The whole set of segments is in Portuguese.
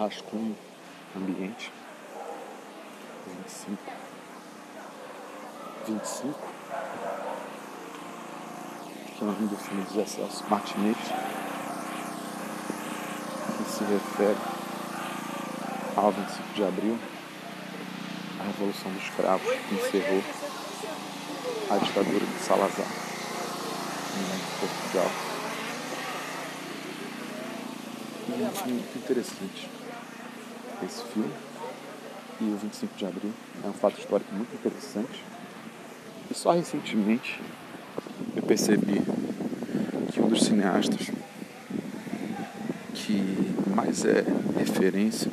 rascunho ambiente. 25. 25. Que é o nome do filme dos excessos Martinez. Que se refere ao 25 de abril, a Revolução dos Cravos, que encerrou a ditadura de Salazar em Portugal. E é um muito interessante esse filme. E o 25 de abril é um fato histórico muito interessante. E só recentemente eu percebi que um dos cineastas que mais é referência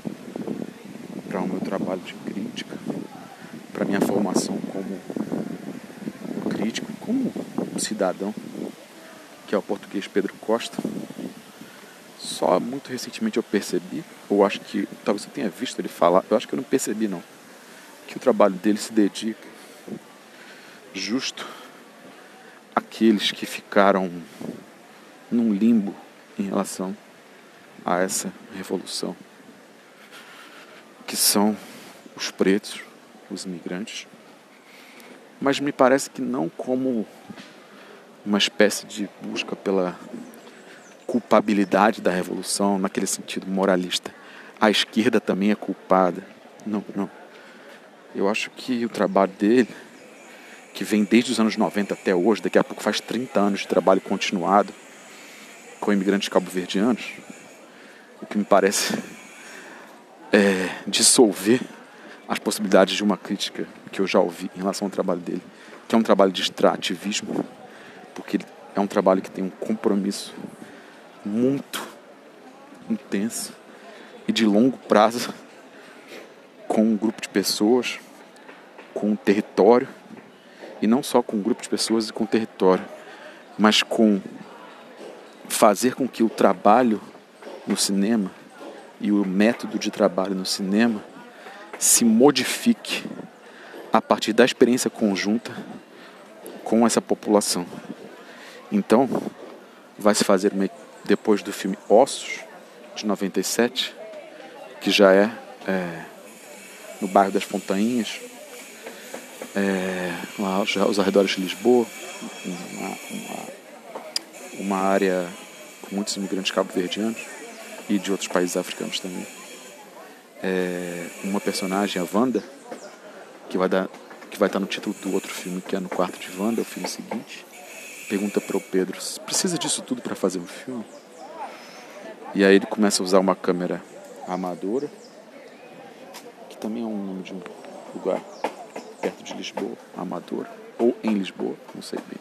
para o meu trabalho de crítica, para minha formação como crítico, como cidadão, que é o português Pedro Costa. Só muito recentemente eu percebi, ou acho que talvez eu tenha visto ele falar, eu acho que eu não percebi não, que o trabalho dele se dedica justo àqueles que ficaram num limbo em relação a essa revolução, que são os pretos, os imigrantes, mas me parece que não como uma espécie de busca pela culpabilidade da revolução, naquele sentido moralista. A esquerda também é culpada. Não, não. Eu acho que o trabalho dele, que vem desde os anos 90 até hoje, daqui a pouco faz 30 anos de trabalho continuado com imigrantes cabo-verdianos, o que me parece é dissolver as possibilidades de uma crítica que eu já ouvi em relação ao trabalho dele, que é um trabalho de extrativismo, porque é um trabalho que tem um compromisso muito intenso e de longo prazo com um grupo de pessoas, com um território, e não só com um grupo de pessoas e com um território, mas com fazer com que o trabalho no cinema e o método de trabalho no cinema se modifique a partir da experiência conjunta com essa população. Então, vai se fazer depois do filme Ossos, de 97, que já é, é no bairro das Fontainhas, é, lá, os arredores de Lisboa, uma, uma, uma área com muitos imigrantes cabo-verdianos e de outros países africanos também. É, uma personagem, a Wanda, que vai, dar, que vai estar no título do outro filme, que é No Quarto de Wanda, o filme seguinte, pergunta para o Pedro: precisa disso tudo para fazer um filme? E aí ele começa a usar uma câmera amadora, que também é um nome de um lugar perto de Lisboa, Amadora, ou em Lisboa, não sei bem.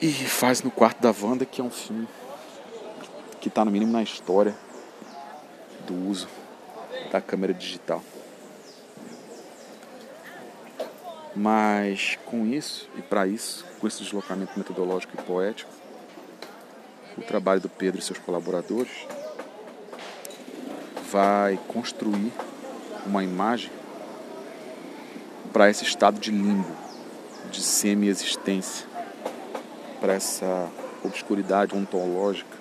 E faz no quarto da Wanda, que é um filme que está no mínimo na história do uso da câmera digital. Mas com isso e para isso, com esse deslocamento metodológico e poético, o trabalho do Pedro e seus colaboradores vai construir uma imagem para esse estado de limbo, de semi-existência, para essa obscuridade ontológica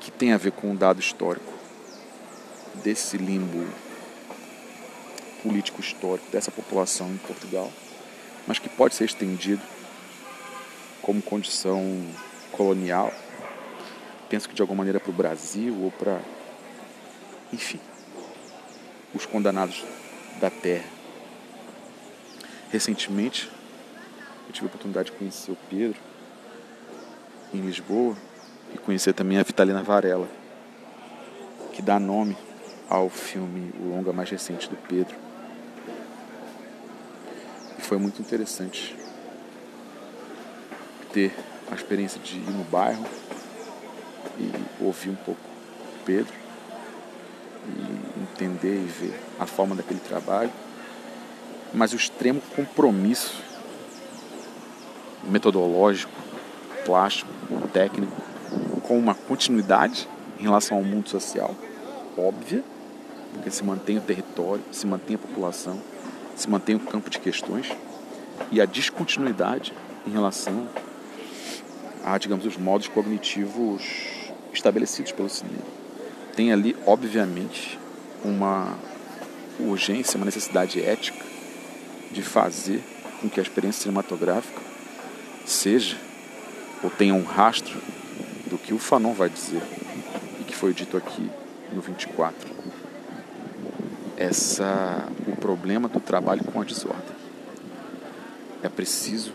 que tem a ver com um dado histórico desse limbo político histórico dessa população em Portugal, mas que pode ser estendido como condição colonial, penso que de alguma maneira para o Brasil ou para, enfim, os condenados da terra. Recentemente, eu tive a oportunidade de conhecer o Pedro em Lisboa e conhecer também a Vitalina Varela, que dá nome ao filme, o longa mais recente do Pedro. Foi muito interessante ter a experiência de ir no bairro e ouvir um pouco Pedro e entender e ver a forma daquele trabalho, mas o extremo compromisso metodológico, plástico, técnico, com uma continuidade em relação ao mundo social, óbvia, porque se mantém o território, se mantém a população, se mantém o campo de questões, e a descontinuidade em relação a, digamos, os modos cognitivos estabelecidos pelo cinema. tem ali, obviamente, uma urgência, uma necessidade ética de fazer com que a experiência cinematográfica seja ou tenha um rastro do que o Fanon vai dizer e que foi dito aqui no 24. Essa problema do trabalho com a desordem. É preciso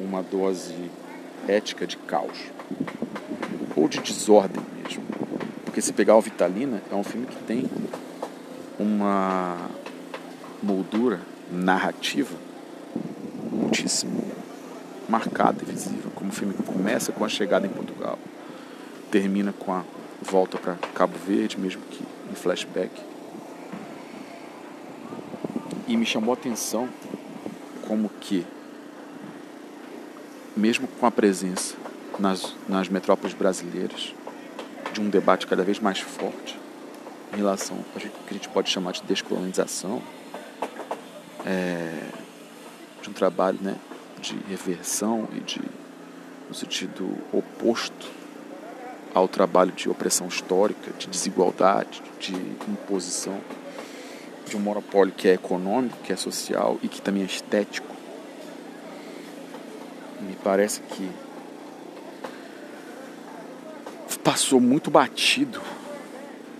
uma dose ética de caos ou de desordem mesmo. Porque se pegar o Vitalina, é um filme que tem uma moldura narrativa muitíssimo marcada e visível. Como o filme começa com a chegada em Portugal, termina com a volta para Cabo Verde, mesmo que em flashback. E me chamou a atenção como que, mesmo com a presença nas, nas metrópoles brasileiras de um debate cada vez mais forte em relação ao que a gente pode chamar de descolonização, é, de um trabalho né, de reversão e de no sentido oposto ao trabalho de opressão histórica, de desigualdade, de imposição, de um monopólio que é econômico, que é social e que também é estético. Me parece que passou muito batido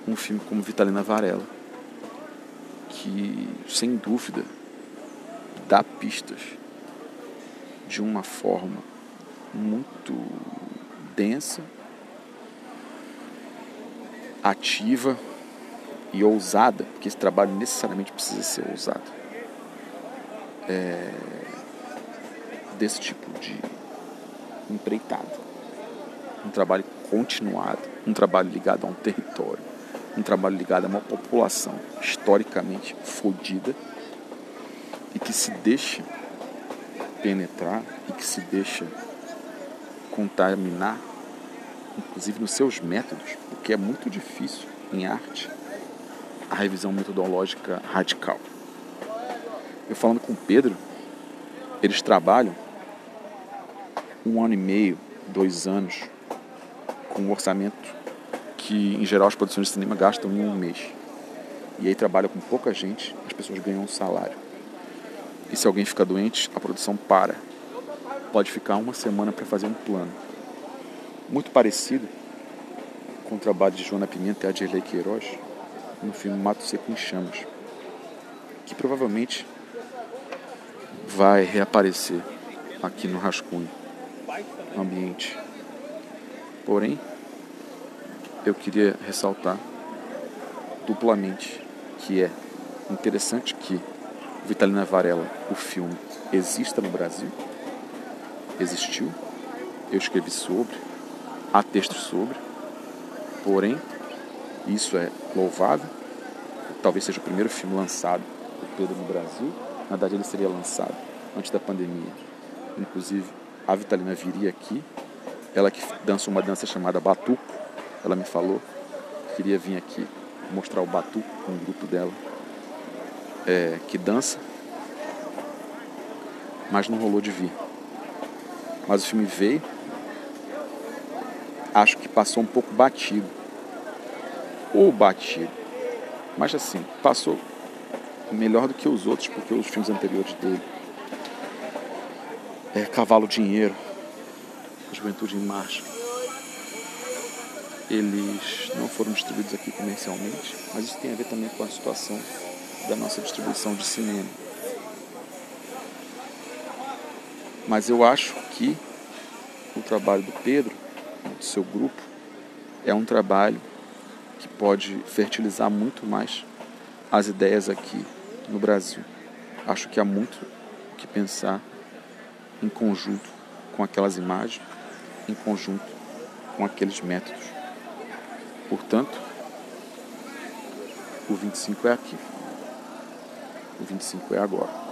um filme como Vitalina Varela, que sem dúvida dá pistas de uma forma muito densa, ativa e ousada, porque esse trabalho necessariamente precisa ser ousado. É, desse tipo de empreitada. Um trabalho continuado, um trabalho ligado a um território, um trabalho ligado a uma população historicamente fodida e que se deixa penetrar e que se deixa contaminar, inclusive nos seus métodos, porque é muito difícil em arte a revisão metodológica radical. Eu falando com o Pedro, eles trabalham um ano e meio, dois anos, com um orçamento que, em geral, as produções de cinema gastam em um mês. E aí trabalha com pouca gente, as pessoas ganham um salário. E se alguém fica doente, a produção para. Pode ficar uma semana para fazer um plano. Muito parecido com o trabalho de Joana Pimenta e Adirley Queiroz no filme Mato Seco em Chamas, que provavelmente vai reaparecer aqui no Rascunho, no ambiente. Porém, eu queria ressaltar duplamente que é interessante que Vitalina Varela, o filme, exista no Brasil. Existiu. Eu escrevi sobre. Há textos sobre. Porém, isso é louvável. Talvez seja o primeiro filme lançado por Pedro no Brasil. Na verdade, ele seria lançado antes da pandemia. Inclusive, a Vitalina viria aqui. Ela que dança uma dança chamada Batuco. Ela me falou que queria vir aqui mostrar o Batuco com o grupo dela é, que dança, mas não rolou de vir. Mas o filme veio, acho que passou um pouco batido. Ou batido. Mas assim, passou melhor do que os outros, porque os filmes anteriores dele. É Cavalo Dinheiro, Juventude em Marcha. Eles não foram distribuídos aqui comercialmente, mas isso tem a ver também com a situação da nossa distribuição de cinema. Mas eu acho que o trabalho do Pedro, do seu grupo, é um trabalho que pode fertilizar muito mais as ideias aqui no Brasil. Acho que há muito o que pensar em conjunto com aquelas imagens, em conjunto com aqueles métodos. Portanto, o 25 é aqui. O 25 é agora.